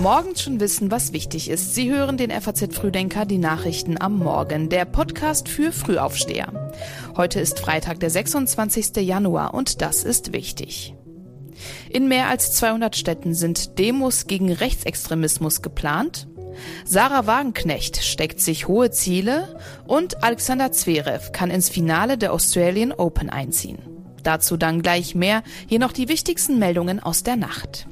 Morgens schon wissen, was wichtig ist. Sie hören den FAZ Frühdenker, die Nachrichten am Morgen, der Podcast für Frühaufsteher. Heute ist Freitag, der 26. Januar und das ist wichtig. In mehr als 200 Städten sind Demos gegen Rechtsextremismus geplant. Sarah Wagenknecht steckt sich hohe Ziele und Alexander Zverev kann ins Finale der Australian Open einziehen. Dazu dann gleich mehr. Hier noch die wichtigsten Meldungen aus der Nacht.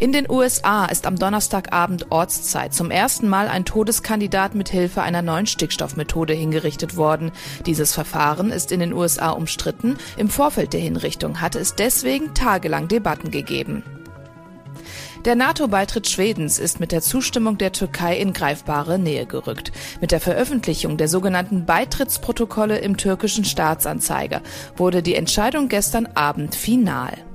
In den USA ist am Donnerstagabend Ortszeit zum ersten Mal ein Todeskandidat mit Hilfe einer neuen Stickstoffmethode hingerichtet worden. Dieses Verfahren ist in den USA umstritten. Im Vorfeld der Hinrichtung hatte es deswegen tagelang Debatten gegeben. Der NATO-Beitritt Schwedens ist mit der Zustimmung der Türkei in greifbare Nähe gerückt. Mit der Veröffentlichung der sogenannten Beitrittsprotokolle im türkischen Staatsanzeiger wurde die Entscheidung gestern Abend final.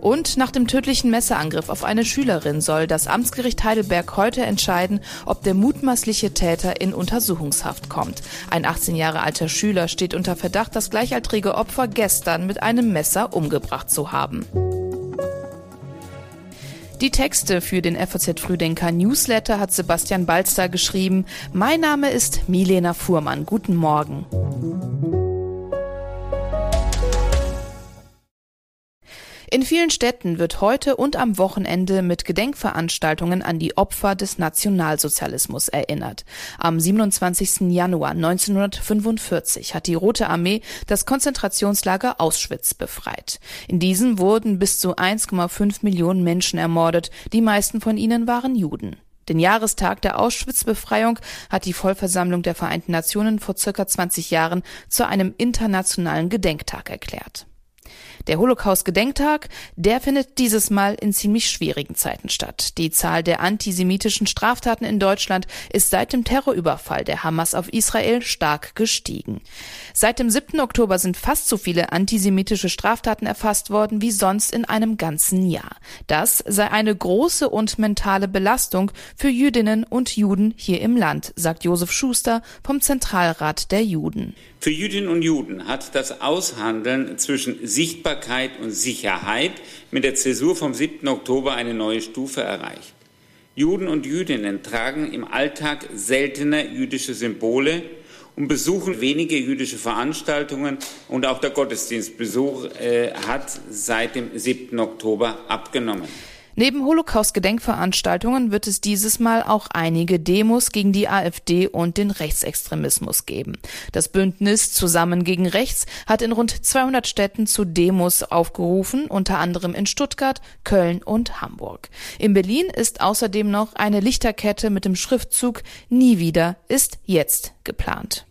Und nach dem tödlichen Messerangriff auf eine Schülerin soll das Amtsgericht Heidelberg heute entscheiden, ob der mutmaßliche Täter in Untersuchungshaft kommt. Ein 18 Jahre alter Schüler steht unter Verdacht, das gleichaltrige Opfer gestern mit einem Messer umgebracht zu haben. Die Texte für den FAZ Frühdenker Newsletter hat Sebastian Balster geschrieben. Mein Name ist Milena Fuhrmann. Guten Morgen. In vielen Städten wird heute und am Wochenende mit Gedenkveranstaltungen an die Opfer des Nationalsozialismus erinnert. Am 27. Januar 1945 hat die Rote Armee das Konzentrationslager Auschwitz befreit. In diesem wurden bis zu 1,5 Millionen Menschen ermordet, die meisten von ihnen waren Juden. Den Jahrestag der Auschwitz-Befreiung hat die Vollversammlung der Vereinten Nationen vor circa 20 Jahren zu einem internationalen Gedenktag erklärt. Der Holocaust-Gedenktag, der findet dieses Mal in ziemlich schwierigen Zeiten statt. Die Zahl der antisemitischen Straftaten in Deutschland ist seit dem Terrorüberfall der Hamas auf Israel stark gestiegen. Seit dem 7. Oktober sind fast so viele antisemitische Straftaten erfasst worden wie sonst in einem ganzen Jahr. Das sei eine große und mentale Belastung für Jüdinnen und Juden hier im Land, sagt Josef Schuster vom Zentralrat der Juden. Für Jüdinnen und Juden hat das Aushandeln zwischen Sichtbarkeit und Sicherheit mit der Zäsur vom 7. Oktober eine neue Stufe erreicht. Juden und Jüdinnen tragen im Alltag seltener jüdische Symbole und besuchen wenige jüdische Veranstaltungen und auch der Gottesdienstbesuch äh, hat seit dem 7. Oktober abgenommen. Neben Holocaust-Gedenkveranstaltungen wird es dieses Mal auch einige Demos gegen die AfD und den Rechtsextremismus geben. Das Bündnis Zusammen gegen Rechts hat in rund 200 Städten zu Demos aufgerufen, unter anderem in Stuttgart, Köln und Hamburg. In Berlin ist außerdem noch eine Lichterkette mit dem Schriftzug Nie wieder ist jetzt geplant.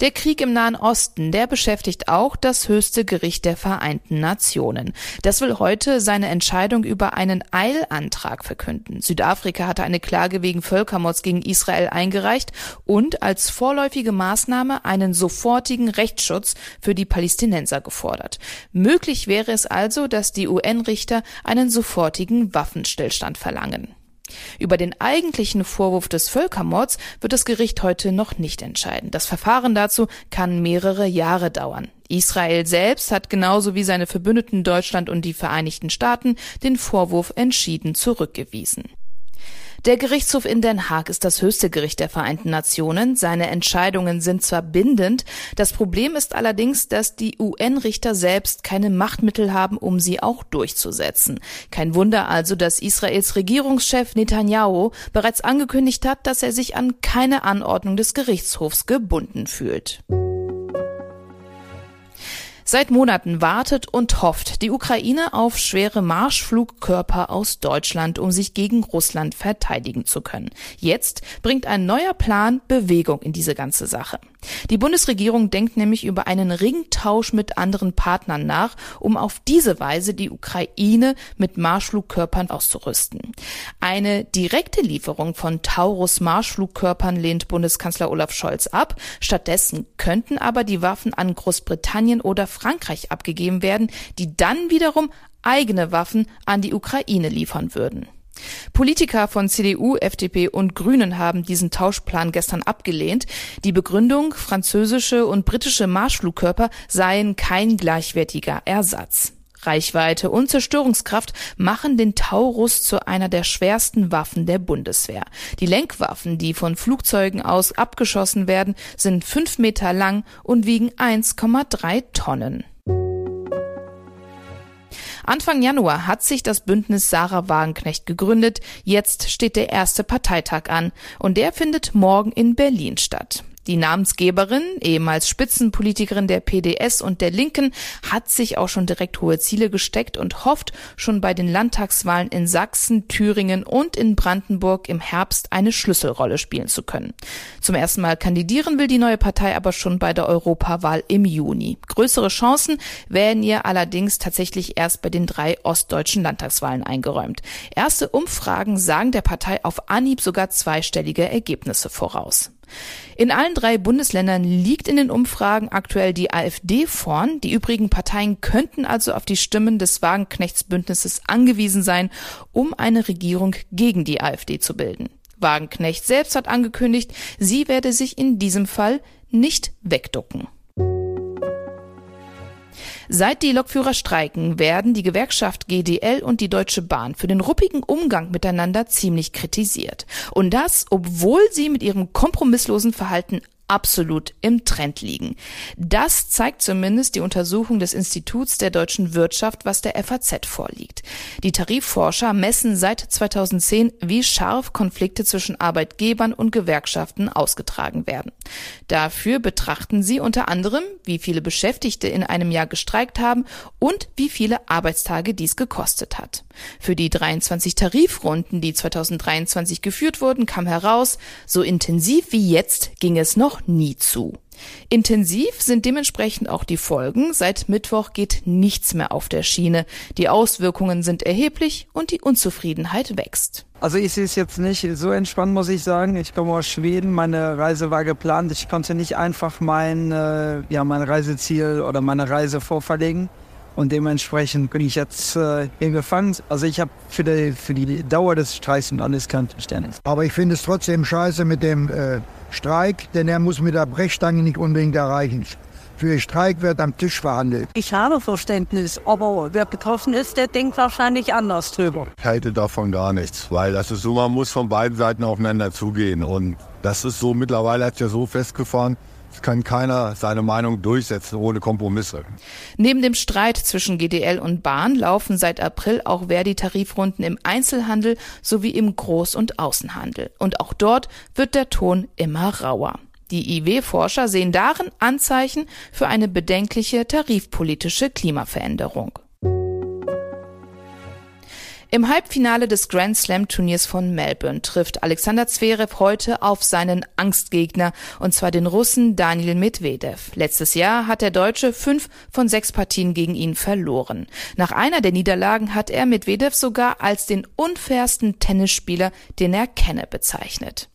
Der Krieg im Nahen Osten, der beschäftigt auch das höchste Gericht der Vereinten Nationen. Das will heute seine Entscheidung über einen Eilantrag verkünden. Südafrika hatte eine Klage wegen Völkermords gegen Israel eingereicht und als vorläufige Maßnahme einen sofortigen Rechtsschutz für die Palästinenser gefordert. Möglich wäre es also, dass die UN-Richter einen sofortigen Waffenstillstand verlangen. Über den eigentlichen Vorwurf des Völkermords wird das Gericht heute noch nicht entscheiden. Das Verfahren dazu kann mehrere Jahre dauern. Israel selbst hat genauso wie seine Verbündeten Deutschland und die Vereinigten Staaten den Vorwurf entschieden zurückgewiesen. Der Gerichtshof in Den Haag ist das höchste Gericht der Vereinten Nationen. Seine Entscheidungen sind zwar bindend, das Problem ist allerdings, dass die UN-Richter selbst keine Machtmittel haben, um sie auch durchzusetzen. Kein Wunder also, dass Israels Regierungschef Netanyahu bereits angekündigt hat, dass er sich an keine Anordnung des Gerichtshofs gebunden fühlt. Seit Monaten wartet und hofft die Ukraine auf schwere Marschflugkörper aus Deutschland, um sich gegen Russland verteidigen zu können. Jetzt bringt ein neuer Plan Bewegung in diese ganze Sache. Die Bundesregierung denkt nämlich über einen Ringtausch mit anderen Partnern nach, um auf diese Weise die Ukraine mit Marschflugkörpern auszurüsten. Eine direkte Lieferung von Taurus Marschflugkörpern lehnt Bundeskanzler Olaf Scholz ab. Stattdessen könnten aber die Waffen an Großbritannien oder Frankreich abgegeben werden, die dann wiederum eigene Waffen an die Ukraine liefern würden. Politiker von CDU, FDP und Grünen haben diesen Tauschplan gestern abgelehnt. Die Begründung, französische und britische Marschflugkörper seien kein gleichwertiger Ersatz. Reichweite und Zerstörungskraft machen den Taurus zu einer der schwersten Waffen der Bundeswehr. Die Lenkwaffen, die von Flugzeugen aus abgeschossen werden, sind fünf Meter lang und wiegen 1,3 Tonnen. Anfang Januar hat sich das Bündnis Sarah Wagenknecht gegründet. Jetzt steht der erste Parteitag an und der findet morgen in Berlin statt. Die Namensgeberin, ehemals Spitzenpolitikerin der PDS und der Linken, hat sich auch schon direkt hohe Ziele gesteckt und hofft, schon bei den Landtagswahlen in Sachsen, Thüringen und in Brandenburg im Herbst eine Schlüsselrolle spielen zu können. Zum ersten Mal kandidieren will die neue Partei aber schon bei der Europawahl im Juni. Größere Chancen werden ihr allerdings tatsächlich erst bei den drei ostdeutschen Landtagswahlen eingeräumt. Erste Umfragen sagen der Partei auf Anhieb sogar zweistellige Ergebnisse voraus. In allen drei Bundesländern liegt in den Umfragen aktuell die AfD vorn. Die übrigen Parteien könnten also auf die Stimmen des Wagenknechtsbündnisses angewiesen sein, um eine Regierung gegen die AfD zu bilden. Wagenknecht selbst hat angekündigt, sie werde sich in diesem Fall nicht wegducken. Seit die Lokführer streiken, werden die Gewerkschaft GDL und die Deutsche Bahn für den ruppigen Umgang miteinander ziemlich kritisiert. Und das, obwohl sie mit ihrem kompromisslosen Verhalten absolut im Trend liegen. Das zeigt zumindest die Untersuchung des Instituts der deutschen Wirtschaft, was der FAZ vorliegt. Die Tarifforscher messen seit 2010, wie scharf Konflikte zwischen Arbeitgebern und Gewerkschaften ausgetragen werden. Dafür betrachten sie unter anderem, wie viele Beschäftigte in einem Jahr gestreikt haben und wie viele Arbeitstage dies gekostet hat. Für die 23 Tarifrunden, die 2023 geführt wurden, kam heraus, so intensiv wie jetzt ging es noch noch nie zu. Intensiv sind dementsprechend auch die Folgen. Seit Mittwoch geht nichts mehr auf der Schiene. Die Auswirkungen sind erheblich und die Unzufriedenheit wächst. Also ich sehe es jetzt nicht so entspannt, muss ich sagen. Ich komme aus Schweden, meine Reise war geplant. Ich konnte nicht einfach mein, äh, ja, mein Reiseziel oder meine Reise vorverlegen. Und dementsprechend bin ich jetzt äh, hier gefangen. Also ich habe für die, für die Dauer des Streiks und alles kein Verständnis. Aber ich finde es trotzdem scheiße mit dem äh, Streik, denn er muss mit der Brechstange nicht unbedingt erreichen. Für Streik wird am Tisch verhandelt. Ich habe Verständnis, aber wer betroffen ist, der denkt wahrscheinlich anders drüber. Ich halte davon gar nichts, weil das ist so, man muss von beiden Seiten aufeinander zugehen. Und das ist so, mittlerweile hat es ja so festgefahren, es kann keiner seine Meinung durchsetzen ohne Kompromisse. Neben dem Streit zwischen GDL und Bahn laufen seit April auch Verdi-Tarifrunden im Einzelhandel sowie im Groß- und Außenhandel. Und auch dort wird der Ton immer rauer. Die IW-Forscher sehen darin Anzeichen für eine bedenkliche tarifpolitische Klimaveränderung. Im Halbfinale des Grand Slam Turniers von Melbourne trifft Alexander Zverev heute auf seinen Angstgegner, und zwar den Russen Daniel Medvedev. Letztes Jahr hat der Deutsche fünf von sechs Partien gegen ihn verloren. Nach einer der Niederlagen hat er Medvedev sogar als den unfairsten Tennisspieler, den er kenne, bezeichnet.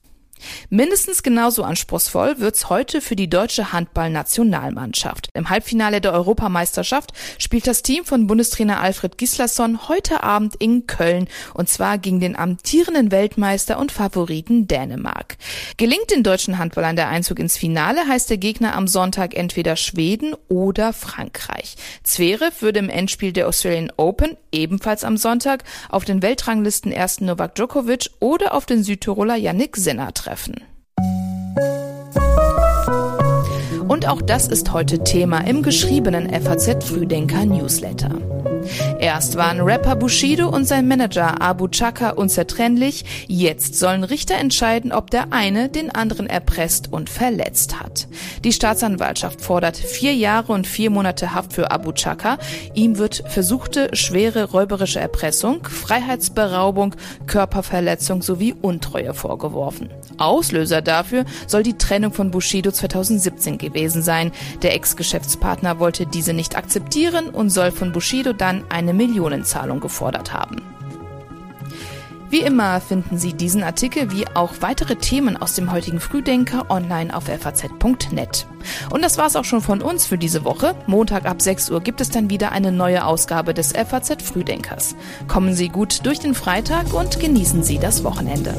Mindestens genauso anspruchsvoll wird's heute für die deutsche Handballnationalmannschaft. Im Halbfinale der Europameisterschaft spielt das Team von Bundestrainer Alfred Gislason heute Abend in Köln und zwar gegen den amtierenden Weltmeister und Favoriten Dänemark. Gelingt den deutschen Handballern der Einzug ins Finale, heißt der Gegner am Sonntag entweder Schweden oder Frankreich. Zverev würde im Endspiel der Australian Open ebenfalls am Sonntag auf den Weltranglisten ersten Novak Djokovic oder auf den Südtiroler Yannick Sinner treffen treffen. Und auch das ist heute Thema im geschriebenen FAZ Frühdenker Newsletter. Erst waren Rapper Bushido und sein Manager Abu Chaka unzertrennlich, jetzt sollen Richter entscheiden, ob der eine den anderen erpresst und verletzt hat. Die Staatsanwaltschaft fordert vier Jahre und vier Monate Haft für Abu Chaka. Ihm wird versuchte schwere räuberische Erpressung, Freiheitsberaubung, Körperverletzung sowie Untreue vorgeworfen. Auslöser dafür soll die Trennung von Bushido 2017 gewesen sein. Der Ex-Geschäftspartner wollte diese nicht akzeptieren und soll von Bushido dann eine Millionenzahlung gefordert haben. Wie immer finden Sie diesen Artikel wie auch weitere Themen aus dem heutigen Frühdenker online auf faz.net. Und das war's auch schon von uns für diese Woche. Montag ab 6 Uhr gibt es dann wieder eine neue Ausgabe des FAZ Frühdenkers. Kommen Sie gut durch den Freitag und genießen Sie das Wochenende.